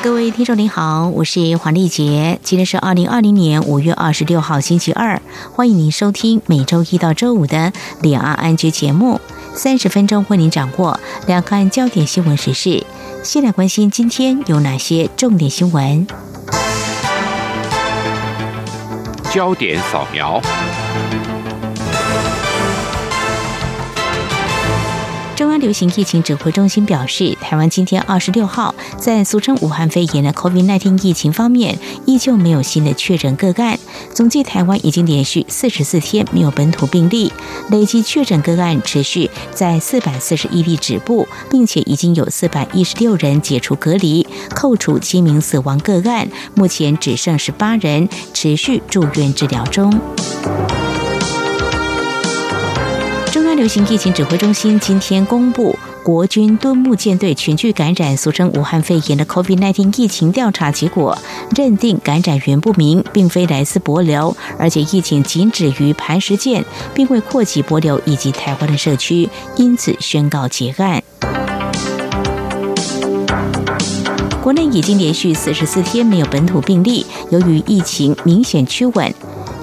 各位听众您好，我是黄丽杰，今天是二零二零年五月二十六号星期二，欢迎您收听每周一到周五的两岸安居节目，三十分钟为您掌握两岸焦点新闻时事。先来关心今天有哪些重点新闻？焦点扫描。中央流行疫情指挥中心表示，台湾今天二十六号在俗称武汉肺炎的 COVID-19 疫情方面，依旧没有新的确诊个案。总计台湾已经连续四十四天没有本土病例，累计确诊个案持续在四百四十一例止步，并且已经有四百一十六人解除隔离，扣除七名死亡个案，目前只剩十八人持续住院治疗中。流行疫情指挥中心今天公布，国军敦睦舰队群聚感染俗称武汉肺炎的 COVID-19 疫情调查结果，认定感染源不明，并非来自帛琉，而且疫情仅止于磐石舰，并未扩及帛琉以及台湾的社区，因此宣告结案。国内已经连续四十四天没有本土病例，由于疫情明显趋稳。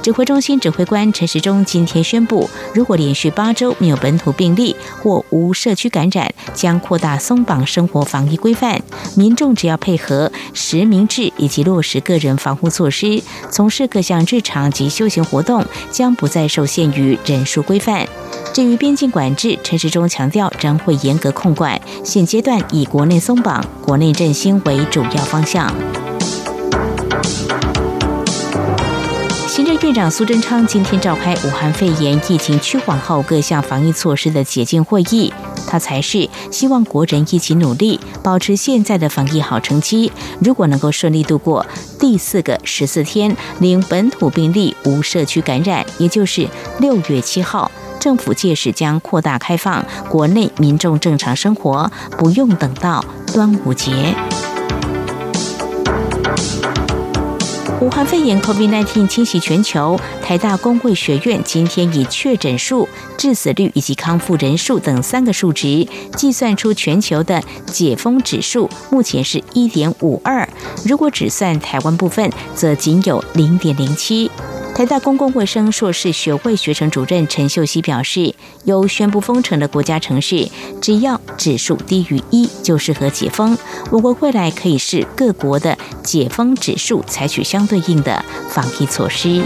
指挥中心指挥官陈时中今天宣布，如果连续八周没有本土病例或无社区感染，将扩大松绑生活防疫规范。民众只要配合实名制以及落实个人防护措施，从事各项日常及休闲活动，将不再受限于人数规范。至于边境管制，陈时中强调仍会严格控管，现阶段以国内松绑、国内振兴为主要方向。院长苏贞昌今天召开武汉肺炎疫情趋缓后各项防疫措施的解禁会议，他才是希望国人一起努力，保持现在的防疫好成绩。如果能够顺利度过第四个十四天零本土病例、无社区感染，也就是六月七号，政府届时将扩大开放国内民众正常生活，不用等到端午节。武汉肺炎 COVID-19 侵袭全球，台大公会学院今天以确诊数、致死率以及康复人数等三个数值，计算出全球的解封指数，目前是一点五二。如果只算台湾部分，则仅有零点零七。台大公共卫生硕士学位学程主任陈秀熙表示，有宣布封城的国家城市，只要指数低于一，就适合解封。我国未来可以视各国的解封指数，采取相对应的防疫措施。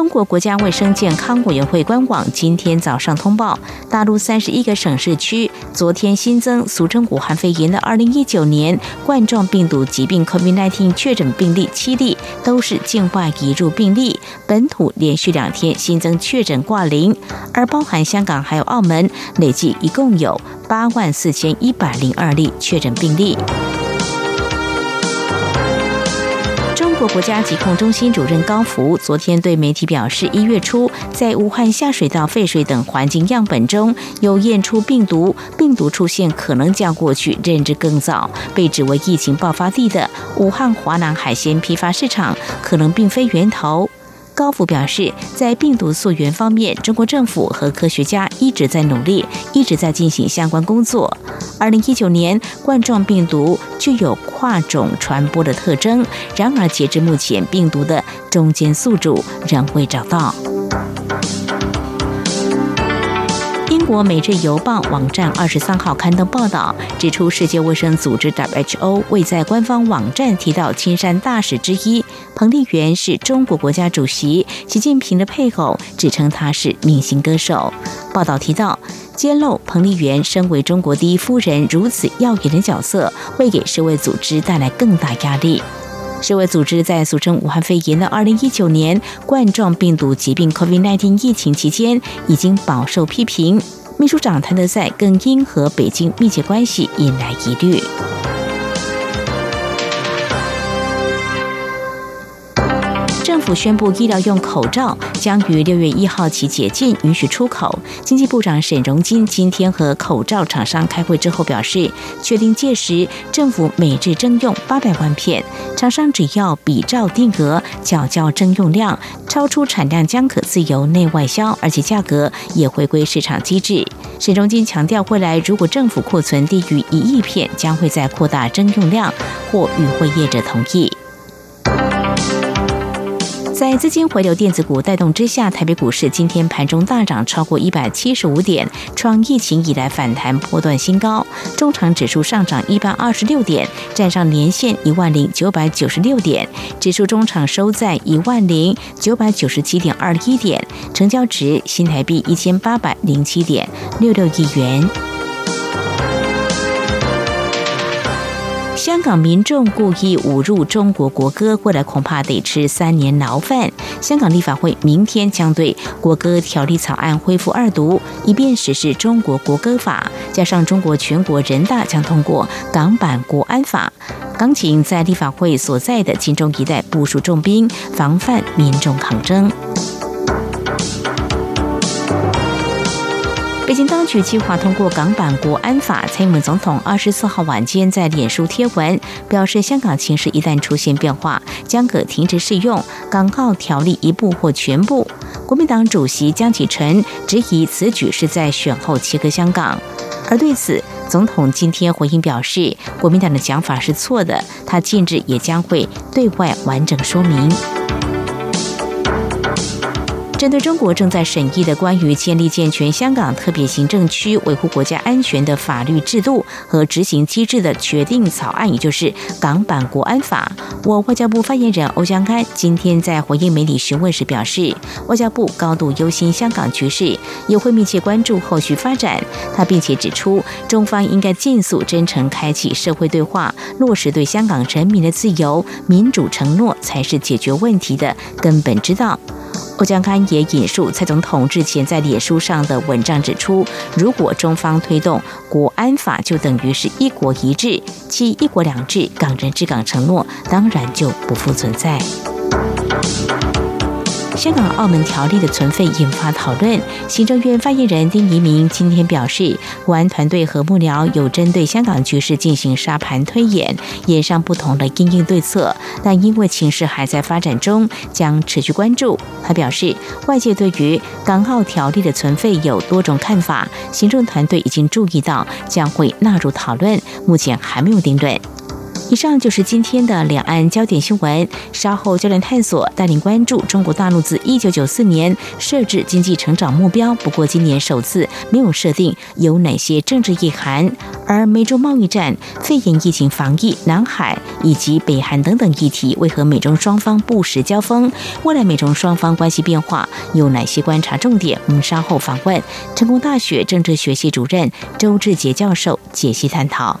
中国国家卫生健康委员会官网今天早上通报，大陆三十一个省市区昨天新增俗称武汉肺炎的二零一九年冠状病毒疾病 （COVID-19） 确诊病例七例，都是境外移入病例。本土连续两天新增确诊挂零，而包含香港还有澳门，累计一共有八万四千一百零二例确诊病例。中国国家疾控中心主任高福昨天对媒体表示，一月初在武汉下水道废水等环境样本中有验出病毒，病毒出现可能较过去认知更早，被指为疫情爆发地的武汉华南海鲜批发市场可能并非源头。高福表示，在病毒溯源方面，中国政府和科学家一直在努力，一直在进行相关工作。二零一九年，冠状病毒具有跨种传播的特征，然而截至目前，病毒的中间宿主仍未找到。英国《每日邮报》网站二十三号刊登报道，指出世界卫生组织 （WHO） 未在官方网站提到青山大使之一彭丽媛是中国国家主席习近平的配偶，只称她是明星歌手。报道提到，揭露彭丽媛身为中国第一夫人如此耀眼的角色，会给世卫组织带来更大压力。世卫组织在俗称武汉肺炎的二零一九年冠状病毒疾病 （COVID-19） 疫情期间，已经饱受批评。秘书长谭德赛更因和北京密切关系引来疑虑。宣布，医疗用口罩将于六月一号起解禁，允许出口。经济部长沈荣金今天和口罩厂商开会之后表示，确定届时政府每日征用八百万片，厂商只要比照定额缴交征用量，超出产量将可自由内外销，而且价格也回归市场机制。沈荣金强调，未来如果政府库存低于一亿片，将会再扩大征用量或与会业者同意。在资金回流、电子股带动之下，台北股市今天盘中大涨超过一百七十五点，创疫情以来反弹波段新高。中长指数上涨一百二十六点，站上年线一万零九百九十六点，指数中场收在一万零九百九十七点二一点，成交值新台币一千八百零七点六六亿元。香港民众故意侮辱中国国歌，未来恐怕得吃三年牢饭。香港立法会明天将对国歌条例草案恢复二读，以便实施中国国歌法。加上中国全国人大将通过港版国安法，港警在立法会所在的金钟一带部署重兵，防范民众抗争。北京当局计划通过港版国安法。蔡英文总统二十四号晚间在脸书贴文表示，香港情势一旦出现变化，将可停止适用港澳条例一部或全部。国民党主席江启臣质疑此举是在选后切割香港，而对此，总统今天回应表示，国民党的讲法是错的，他近日也将会对外完整说明。针对中国正在审议的关于建立健全香港特别行政区、维护国家安全的法律制度和执行机制的决定草案，也就是港版国安法，我外交部发言人欧江安今天在回应媒体询问时表示，外交部高度忧心香港局势，也会密切关注后续发展。他并且指出，中方应该尽速真诚开启社会对话，落实对香港人民的自由民主承诺，才是解决问题的根本之道。欧江刊也引述蔡总统日前在脸书上的文章指出，如果中方推动国安法，就等于是一国一制，其一国两制、港人治港承诺当然就不复存在。香港澳门条例的存废引发讨论。行政院发言人丁仪明今天表示，国安团队和幕僚有针对香港局势进行沙盘推演，演上不同的应应对策，但因为情势还在发展中，将持续关注。他表示，外界对于港澳条例的存废有多种看法，行政团队已经注意到，将会纳入讨论，目前还没有定论。以上就是今天的两岸焦点新闻。稍后焦点探索带领关注中国大陆自一九九四年设置经济成长目标，不过今年首次没有设定有哪些政治意涵。而美中贸易战、肺炎疫情防疫、南海以及北韩等等议题，为何美中双方不时交锋？未来美中双方关系变化有哪些观察重点？我们稍后访问成功大学政治学系主任周志杰教授解析探讨。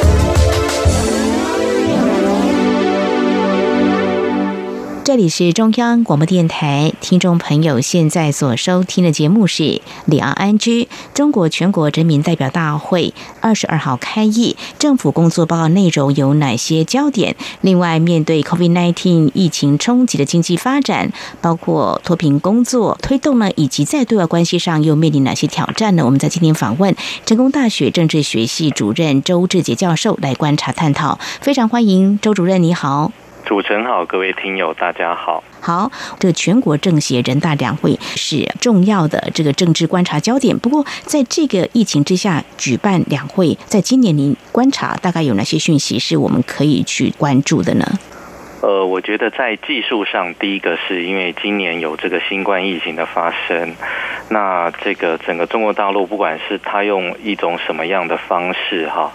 这里是中央广播电台，听众朋友现在所收听的节目是《里昂安居》。中国全国人民代表大会二十二号开议，政府工作报告内容有哪些焦点？另外，面对 COVID-19 疫情冲击的经济发展，包括脱贫工作推动呢，以及在对外关系上又面临哪些挑战呢？我们在今天访问成功大学政治学系主任周志杰教授来观察探讨，非常欢迎周主任，你好。主持人好，各位听友大家好。好，这个全国政协人大两会是重要的这个政治观察焦点。不过，在这个疫情之下举办两会，在今年您观察大概有哪些讯息是我们可以去关注的呢？呃，我觉得在技术上，第一个是因为今年有这个新冠疫情的发生，那这个整个中国大陆，不管是他用一种什么样的方式哈，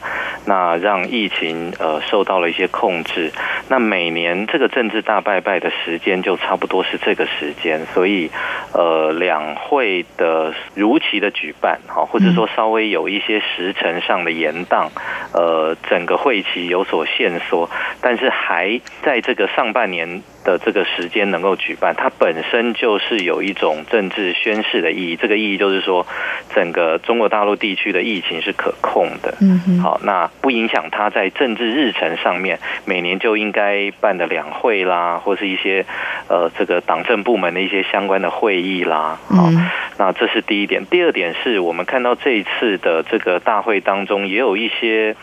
那让疫情呃受到了一些控制。那每年这个政治大拜拜的时间就差不多是这个时间，所以呃两会的如期的举办哈，或者说稍微有一些时辰上的延宕，呃，整个会期有所限缩，但是还在这个上半年。的这个时间能够举办，它本身就是有一种政治宣示的意义。这个意义就是说，整个中国大陆地区的疫情是可控的。嗯哼，好，那不影响它在政治日程上面每年就应该办的两会啦，或是一些呃这个党政部门的一些相关的会议啦。好，那这是第一点。第二点是我们看到这一次的这个大会当中，也有一些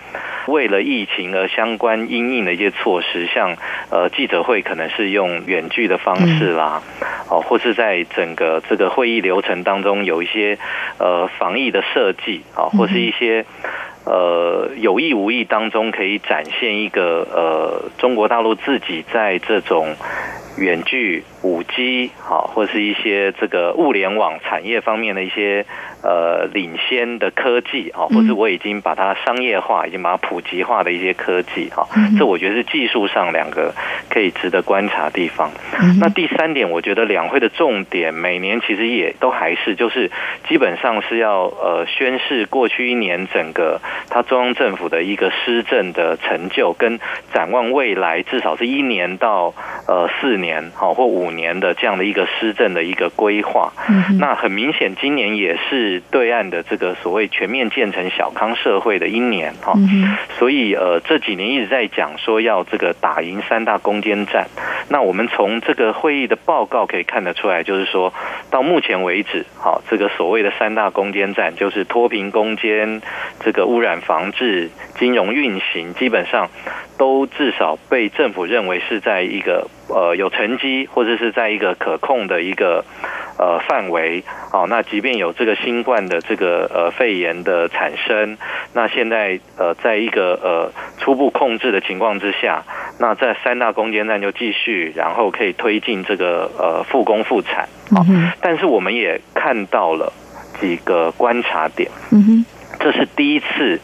为了疫情而相关因应的一些措施，像呃记者会可能是。用远距的方式啦，哦，或是在整个这个会议流程当中有一些呃防疫的设计啊，或是一些呃有意无意当中可以展现一个呃中国大陆自己在这种远距五 G 好，或是一些这个物联网产业方面的一些。呃，领先的科技啊，或是我已经把它商业化，已经把它普及化的一些科技哈，这我觉得是技术上两个可以值得观察地方。那第三点，我觉得两会的重点每年其实也都还是就是基本上是要呃宣示过去一年整个它中央政府的一个施政的成就，跟展望未来至少是一年到呃四年好或五年的这样的一个施政的一个规划。那很明显，今年也是。对岸的这个所谓全面建成小康社会的一年哈，所以呃这几年一直在讲说要这个打赢三大攻坚战。那我们从这个会议的报告可以看得出来，就是说到目前为止，好这个所谓的三大攻坚战，就是脱贫攻坚、这个污染防治、金融运行，基本上都至少被政府认为是在一个呃有成绩，或者是在一个可控的一个。呃，范围好，那即便有这个新冠的这个呃肺炎的产生，那现在呃，在一个呃初步控制的情况之下，那在三大攻坚战就继续，然后可以推进这个呃复工复产好，但是我们也看到了几个观察点，嗯哼，这是第一次。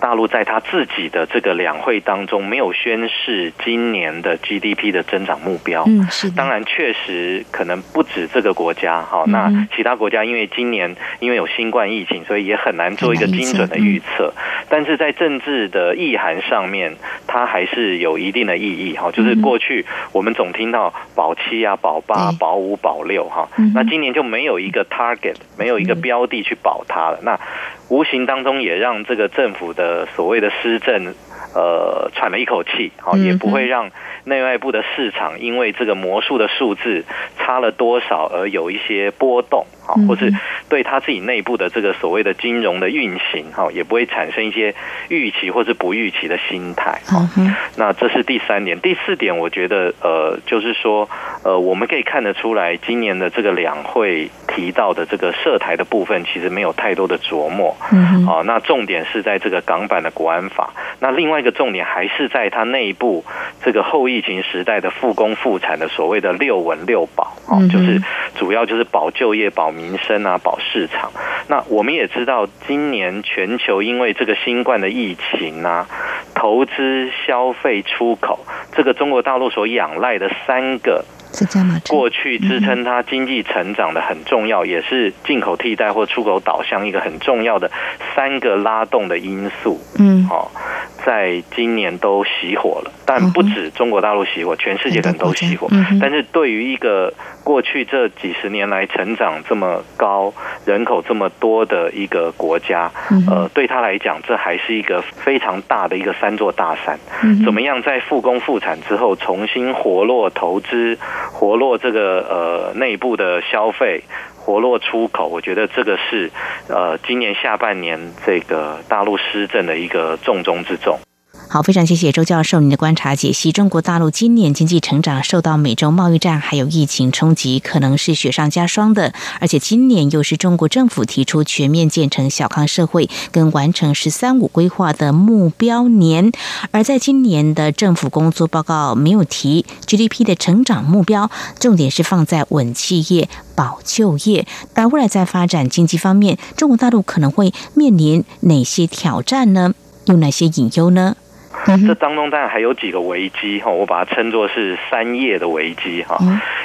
大陆在他自己的这个两会当中没有宣示今年的 GDP 的增长目标。嗯，是。当然，确实可能不止这个国家。哈，那其他国家因为今年因为有新冠疫情，所以也很难做一个精准的预测。但是在政治的意涵上面，它还是有一定的意义。哈，就是过去我们总听到保七啊、保八、保五、保六。哈，那今年就没有一个 target，没有一个标的去保它了。那无形当中也让这个政府的所谓的施政，呃，喘了一口气，好，也不会让内外部的市场因为这个魔术的数字差了多少而有一些波动。或是对他自己内部的这个所谓的金融的运行，哈，也不会产生一些预期或是不预期的心态。哈，那这是第三点。第四点，我觉得呃，就是说呃，我们可以看得出来，今年的这个两会提到的这个涉台的部分，其实没有太多的琢磨。嗯，啊，那重点是在这个港版的国安法。那另外一个重点还是在它内部这个后疫情时代的复工复产的所谓的六稳六保。哦，就是主要就是保就业保。民生啊，保市场。那我们也知道，今年全球因为这个新冠的疫情啊，投资、消费、出口，这个中国大陆所仰赖的三个。过去支撑它经济成长的很重要，也是进口替代或出口导向一个很重要的三个拉动的因素。嗯，好，在今年都熄火了，但不止中国大陆熄火，全世界可能都熄火。但是对于一个过去这几十年来成长这么高、人口这么多的一个国家，呃，对他来讲，这还是一个非常大的一个三座大山。怎么样在复工复产之后重新活络投资？活络这个呃内部的消费，活络出口，我觉得这个是呃今年下半年这个大陆施政的一个重中之重。好，非常谢谢周教授您的观察解析。中国大陆今年经济成长受到美洲贸易战还有疫情冲击，可能是雪上加霜的。而且今年又是中国政府提出全面建成小康社会跟完成“十三五”规划的目标年。而在今年的政府工作报告没有提 GDP 的成长目标，重点是放在稳企业、保就业。而未来在发展经济方面，中国大陆可能会面临哪些挑战呢？有哪些隐忧呢？这当中当然还有几个危机哈，我把它称作是三业的危机哈。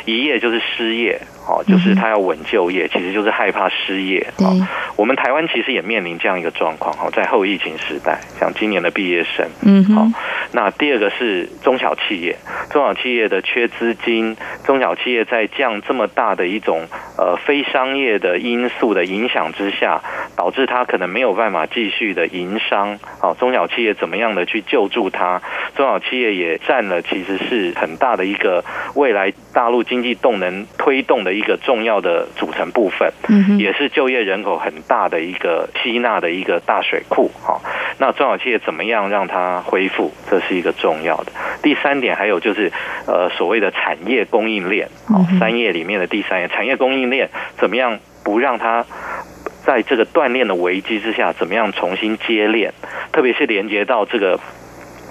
一业就是失业，哦，就是他要稳就业，其实就是害怕失业。对，我们台湾其实也面临这样一个状况哈，在后疫情时代，像今年的毕业生，嗯，好。那第二个是中小企业，中小企业的缺资金，中小企业在这样这么大的一种呃非商业的因素的影响之下，导致他可能没有办法继续的营商。好，中小企业怎么样的去救助它？中小企业也占了其实是很大的一个未来大陆经济动能推动的一个重要的组成部分，嗯也是就业人口很大的一个吸纳的一个大水库。好，那中小企业怎么样让它恢复？这是一个重要的。第三点还有就是，呃，所谓的产业供应链，哦，三页里面的第三页，产业供应链怎么样不让它在这个锻炼的危机之下，怎么样重新接链？特别是连接到这个。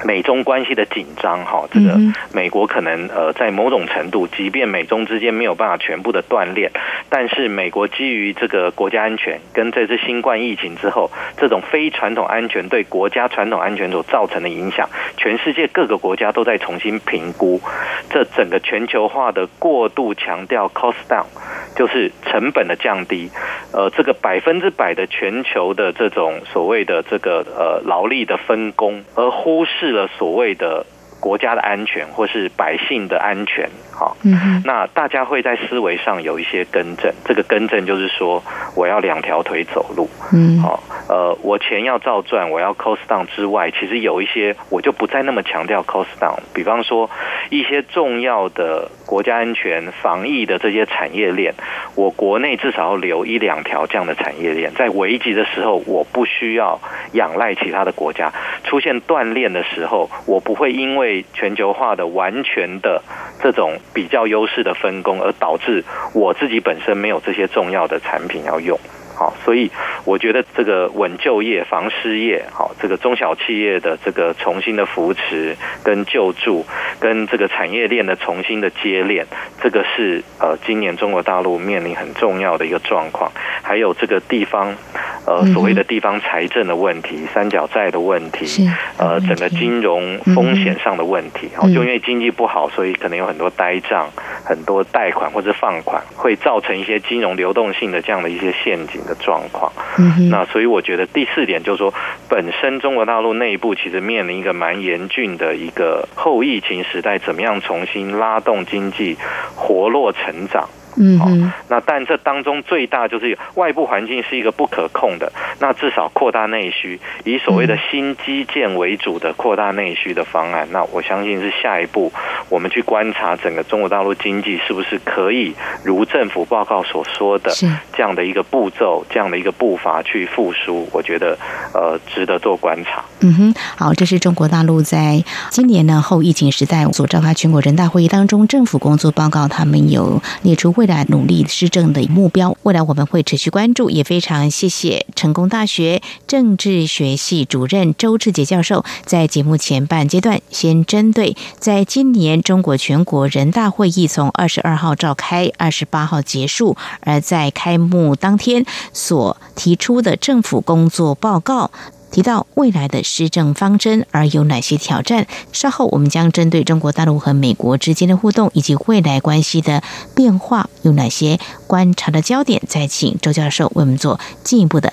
美中关系的紧张，哈，这个美国可能呃，在某种程度，即便美中之间没有办法全部的断裂，但是美国基于这个国家安全跟这次新冠疫情之后，这种非传统安全对国家传统安全所造成的影响，全世界各个国家都在重新评估，这整个全球化的过度强调 cost down，就是成本的降低，呃，这个百分之百的全球的这种所谓的这个呃劳力的分工，而忽视。了所谓的国家的安全，或是百姓的安全，好，那大家会在思维上有一些更正。这个更正就是说，我要两条腿走路，嗯，好，呃，我钱要照赚，我要 cost down 之外，其实有一些我就不再那么强调 cost down。比方说，一些重要的国家安全、防疫的这些产业链，我国内至少要留一两条这样的产业链，在危急的时候，我不需要仰赖其他的国家。出现断链的时候，我不会因为全球化的完全的这种比较优势的分工，而导致我自己本身没有这些重要的产品要用。好，所以我觉得这个稳就业、防失业，好，这个中小企业的这个重新的扶持跟救助，跟这个产业链的重新的接链，这个是呃今年中国大陆面临很重要的一个状况。还有这个地方，呃，所谓的地方财政的问题、三角债的问题，呃，整个金融风险上的问题，就因为经济不好，所以可能有很多呆账、很多贷款或者放款，会造成一些金融流动性的这样的一些陷阱。的状况，那所以我觉得第四点就是说，本身中国大陆内部其实面临一个蛮严峻的一个后疫情时代，怎么样重新拉动经济活络成长。嗯，那但这当中最大就是外部环境是一个不可控的，那至少扩大内需，以所谓的新基建为主的扩大内需的方案，那我相信是下一步我们去观察整个中国大陆经济是不是可以如政府报告所说的这样的一个步骤、这样的一个步伐去复苏，我觉得呃值得做观察。嗯哼，好，这是中国大陆在今年呢后疫情时代所召开全国人大会议当中政府工作报告，他们有列出未来努力施政的目标，未来我们会持续关注。也非常谢谢成功大学政治学系主任周志杰教授，在节目前半阶段先针对在今年中国全国人大会议从二十二号召开，二十八号结束，而在开幕当天所提出的政府工作报告。提到未来的施政方针，而有哪些挑战？稍后我们将针对中国大陆和美国之间的互动以及未来关系的变化，有哪些观察的焦点？再请周教授为我们做进一步的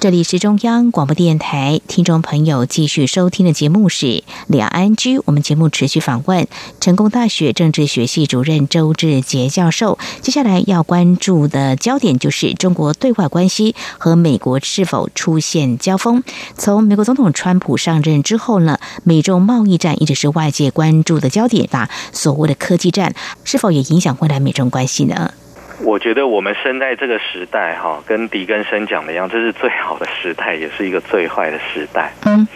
这里是中央广播电台，听众朋友继续收听的节目是《两岸居》。我们节目持续访问成功大学政治学系主任周志杰教授。接下来要关注的焦点就是中国对外关系和美国是否出现交锋。从美国总统川普上任之后呢，美中贸易战一直是外界关注的焦点吧？所谓的科技战是否也影响未来美中关系呢？我觉得我们生在这个时代，哈，跟狄更生讲的一样，这是最好的时代，也是一个最坏的时代。嗯，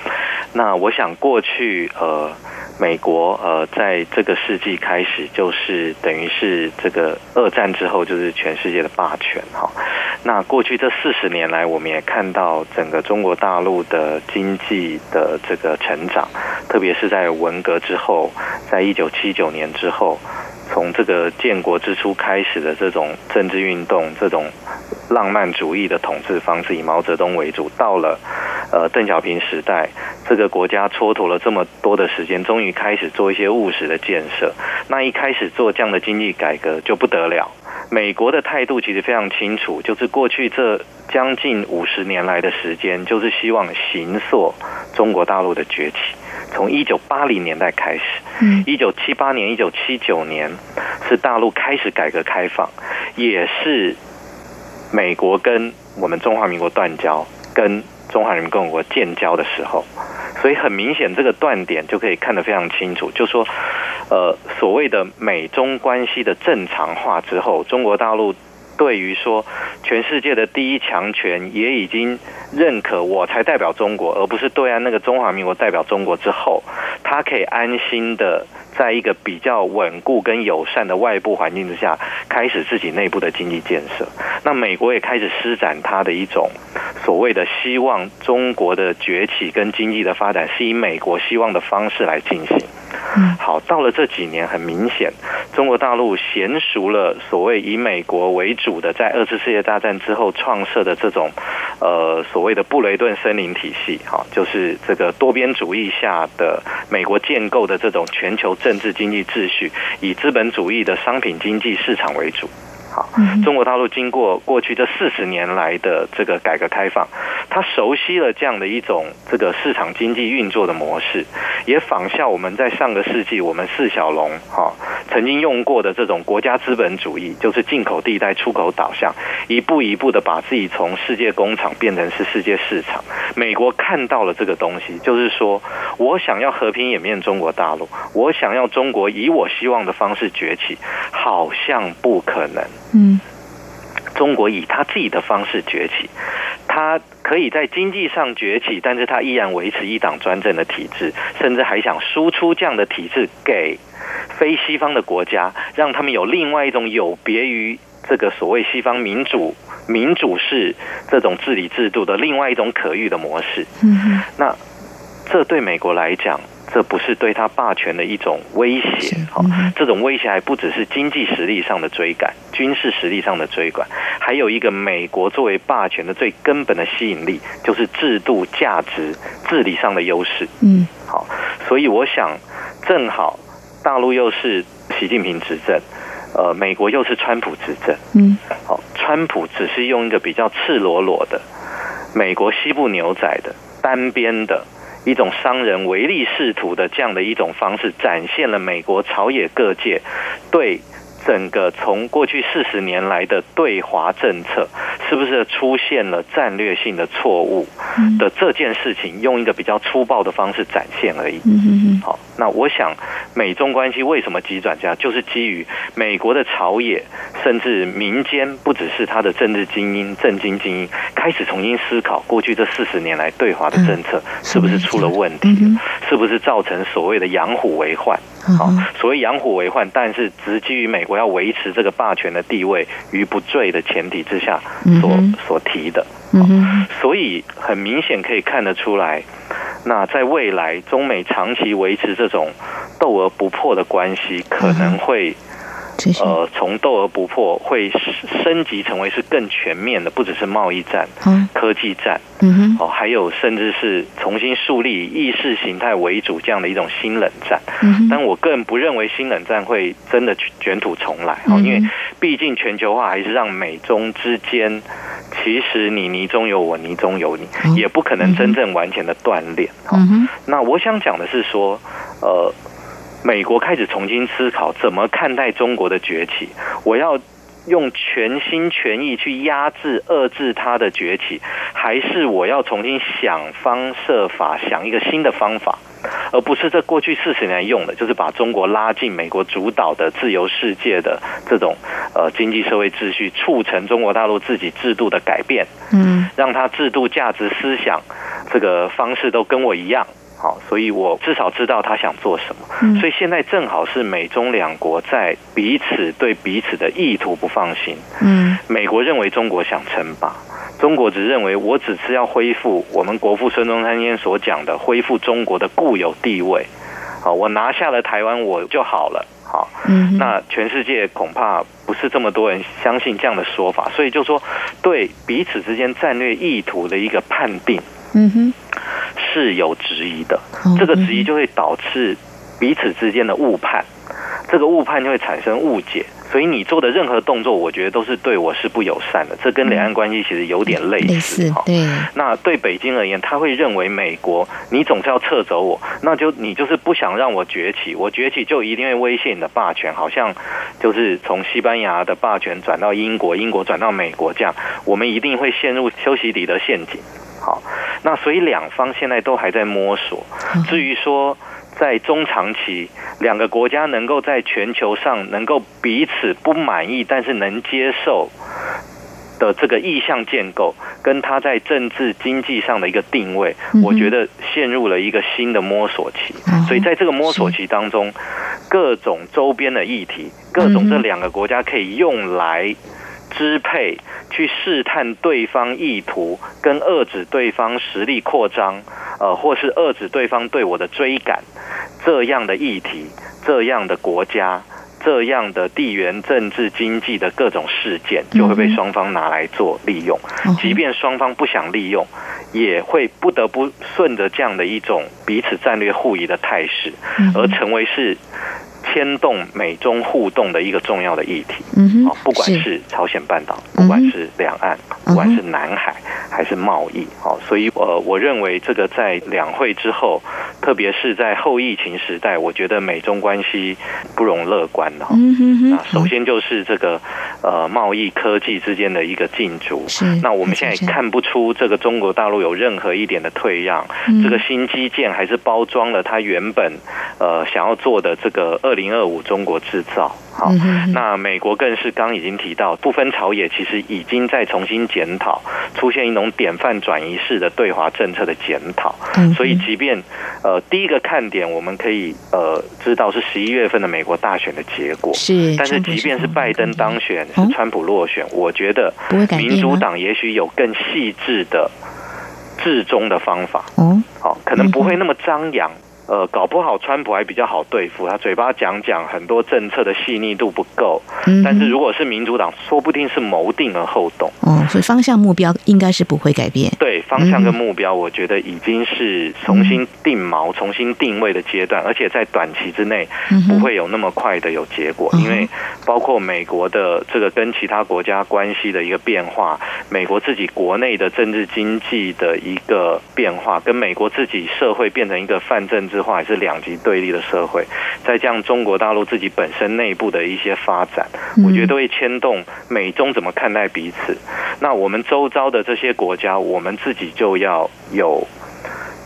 那我想过去，呃，美国，呃，在这个世纪开始，就是等于是这个二战之后，就是全世界的霸权，哈。那过去这四十年来，我们也看到整个中国大陆的经济的这个成长，特别是在文革之后，在一九七九年之后。从这个建国之初开始的这种政治运动，这种浪漫主义的统治方式，以毛泽东为主，到了呃邓小平时代，这个国家蹉跎了这么多的时间，终于开始做一些务实的建设。那一开始做这样的经济改革就不得了。美国的态度其实非常清楚，就是过去这将近五十年来的时间，就是希望行塑中国大陆的崛起。从一九八零年代开始，一九七八年、一九七九年是大陆开始改革开放，也是美国跟我们中华民国断交、跟中华人民共和国建交的时候。所以很明显，这个断点就可以看得非常清楚，就说，呃，所谓的美中关系的正常化之后，中国大陆。对于说，全世界的第一强权也已经认可我才代表中国，而不是对岸那个中华民国代表中国之后，他可以安心的在一个比较稳固跟友善的外部环境之下，开始自己内部的经济建设。那美国也开始施展他的一种所谓的希望中国的崛起跟经济的发展是以美国希望的方式来进行。好，到了这几年，很明显，中国大陆娴熟了所谓以美国为主的，在二次世界大战之后创设的这种，呃，所谓的布雷顿森林体系，哈，就是这个多边主义下的美国建构的这种全球政治经济秩序，以资本主义的商品经济市场为主。好，中国大陆经过过去这四十年来的这个改革开放，他熟悉了这样的一种这个市场经济运作的模式，也仿效我们在上个世纪我们四小龙哈曾经用过的这种国家资本主义，就是进口地带出口导向，一步一步的把自己从世界工厂变成是世界市场。美国看到了这个东西，就是说我想要和平演变中国大陆，我想要中国以我希望的方式崛起，好像不可能。嗯，中国以他自己的方式崛起，他可以在经济上崛起，但是他依然维持一党专政的体制，甚至还想输出这样的体制给非西方的国家，让他们有另外一种有别于这个所谓西方民主 民主式这种治理制度的另外一种可遇的模式。嗯，那这对美国来讲。这不是对他霸权的一种威胁，哈，这种威胁还不只是经济实力上的追赶、军事实力上的追赶，还有一个美国作为霸权的最根本的吸引力，就是制度、价值、治理上的优势。嗯，好，所以我想，正好大陆又是习近平执政，呃，美国又是川普执政。嗯，好，川普只是用一个比较赤裸裸的美国西部牛仔的单边的。一种商人唯利是图的这样的一种方式，展现了美国朝野各界对整个从过去四十年来的对华政策是不是出现了战略性的错误的这件事情，用一个比较粗暴的方式展现而已。好，那我想美中关系为什么急转加，就是基于美国的朝野甚至民间，不只是他的政治精英、政经精英，开始重新思考过去这四十年来对华的政策是不是出了问题，是不是造成所谓的养虎为患。好，所谓养虎为患，但是只基于美国要维持这个霸权的地位于不坠的前提之下所所提的。嗯，所以很明显可以看得出来，那在未来中美长期维持这种斗而不破的关系，可能会。呃，从斗而不破会升级成为是更全面的，不只是贸易战、科技战，哦，还有甚至是重新树立意识形态为主这样的一种新冷战。但我个人不认为新冷战会真的卷土重来，哦，因为毕竟全球化还是让美中之间其实你泥中有我，泥中有你，也不可能真正完全的锻炼。那我想讲的是说，呃，美国开始重新思考怎么看待中国的崛起，我要。用全心全意去压制、遏制它的崛起，还是我要重新想方设法想一个新的方法，而不是这过去四十年用的，就是把中国拉进美国主导的自由世界的这种呃经济社会秩序，促成中国大陆自己制度的改变，嗯，让它制度、价值、思想这个方式都跟我一样。好，所以我至少知道他想做什么。所以现在正好是美中两国在彼此对彼此的意图不放心。嗯，美国认为中国想称霸，中国只认为我只是要恢复我们国父孙中山先生所讲的恢复中国的固有地位。好，我拿下了台湾我就好了。好，嗯，那全世界恐怕不是这么多人相信这样的说法，所以就说对彼此之间战略意图的一个判定。嗯哼。是有质疑的，这个质疑就会导致彼此之间的误判，这个误判就会产生误解，所以你做的任何动作，我觉得都是对我是不友善的。这跟两岸关系其实有点类似哈。对，那对北京而言，他会认为美国你总是要撤走我，那就你就是不想让我崛起，我崛起就一定会威胁你的霸权，好像就是从西班牙的霸权转到英国，英国转到美国这样，我们一定会陷入修昔底德陷阱。好，那所以两方现在都还在摸索。至于说在中长期，两个国家能够在全球上能够彼此不满意，但是能接受的这个意向建构，跟他在政治经济上的一个定位，我觉得陷入了一个新的摸索期。所以在这个摸索期当中，各种周边的议题，各种这两个国家可以用来。支配去试探对方意图，跟遏制对方实力扩张，呃，或是遏制对方对我的追赶，这样的议题，这样的国家，这样的地缘政治经济的各种事件，就会被双方拿来做利用。即便双方不想利用，也会不得不顺着这样的一种彼此战略互疑的态势，而成为是。牵动美中互动的一个重要的议题，嗯哼，不管是朝鲜半岛，不管是两岸，不管是南海，还是贸易，好，所以呃，我认为这个在两会之后，特别是在后疫情时代，我觉得美中关系不容乐观的。嗯哼哼，那首先就是这个呃贸易科技之间的一个竞逐，是。那我们现在看不出这个中国大陆有任何一点的退让，这个新基建还是包装了它原本呃想要做的这个二。二零二五中国制造，好，那美国更是刚已经提到，不分朝野，其实已经在重新检讨，出现一种典范转移式的对华政策的检讨。所以，即便呃第一个看点，我们可以呃知道是十一月份的美国大选的结果，是，但是即便是拜登当选，是川普落选，我觉得民主党也许有更细致的至中的方法，哦，好，可能不会那么张扬。呃，搞不好川普还比较好对付，他嘴巴讲讲很多政策的细腻度不够。嗯，但是如果是民主党，说不定是谋定而后动。哦，所以方向目标应该是不会改变。对，方向跟目标，我觉得已经是重新定锚、重新定位的阶段，而且在短期之内不会有那么快的有结果，因为包括美国的这个跟其他国家关系的一个变化，美国自己国内的政治经济的一个变化，跟美国自己社会变成一个泛政治。之话是两极对立的社会，再加上中国大陆自己本身内部的一些发展，我觉得都会牵动美中怎么看待彼此。那我们周遭的这些国家，我们自己就要有。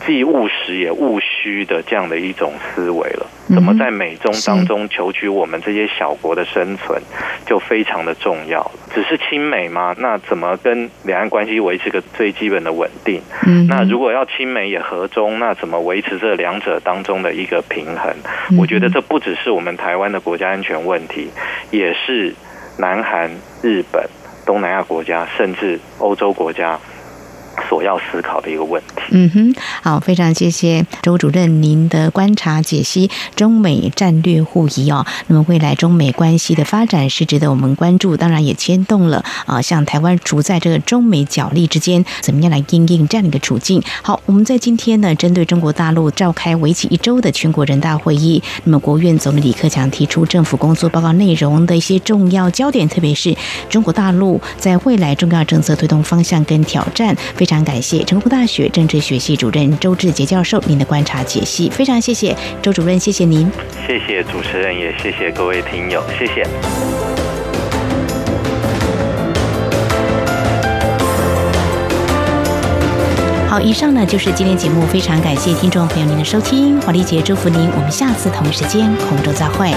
既务实也务虚的这样的一种思维了，怎么在美中当中求取我们这些小国的生存，就非常的重要了。只是亲美吗？那怎么跟两岸关系维持个最基本的稳定？那如果要亲美也和中，那怎么维持这两者当中的一个平衡？我觉得这不只是我们台湾的国家安全问题，也是南韩、日本、东南亚国家，甚至欧洲国家。所要思考的一个问题。嗯哼，好，非常谢谢周主任您的观察解析，中美战略互疑哦。那么未来中美关系的发展是值得我们关注，当然也牵动了啊，像台湾处在这个中美角力之间，怎么样来应应这样的一个处境？好，我们在今天呢，针对中国大陆召开为期一周的全国人大会议，那么国务院总理李克强提出政府工作报告内容的一些重要焦点，特别是中国大陆在未来重要政策推动方向跟挑战。非常感谢成功大学政治学系主任周志杰教授您的观察解析，非常谢谢周主任，谢谢您，谢谢主持人，也谢谢各位听友，谢谢。好，以上呢就是今天节目，非常感谢听众朋友您的收听，华丽姐祝福您，我们下次同一时间空中再会。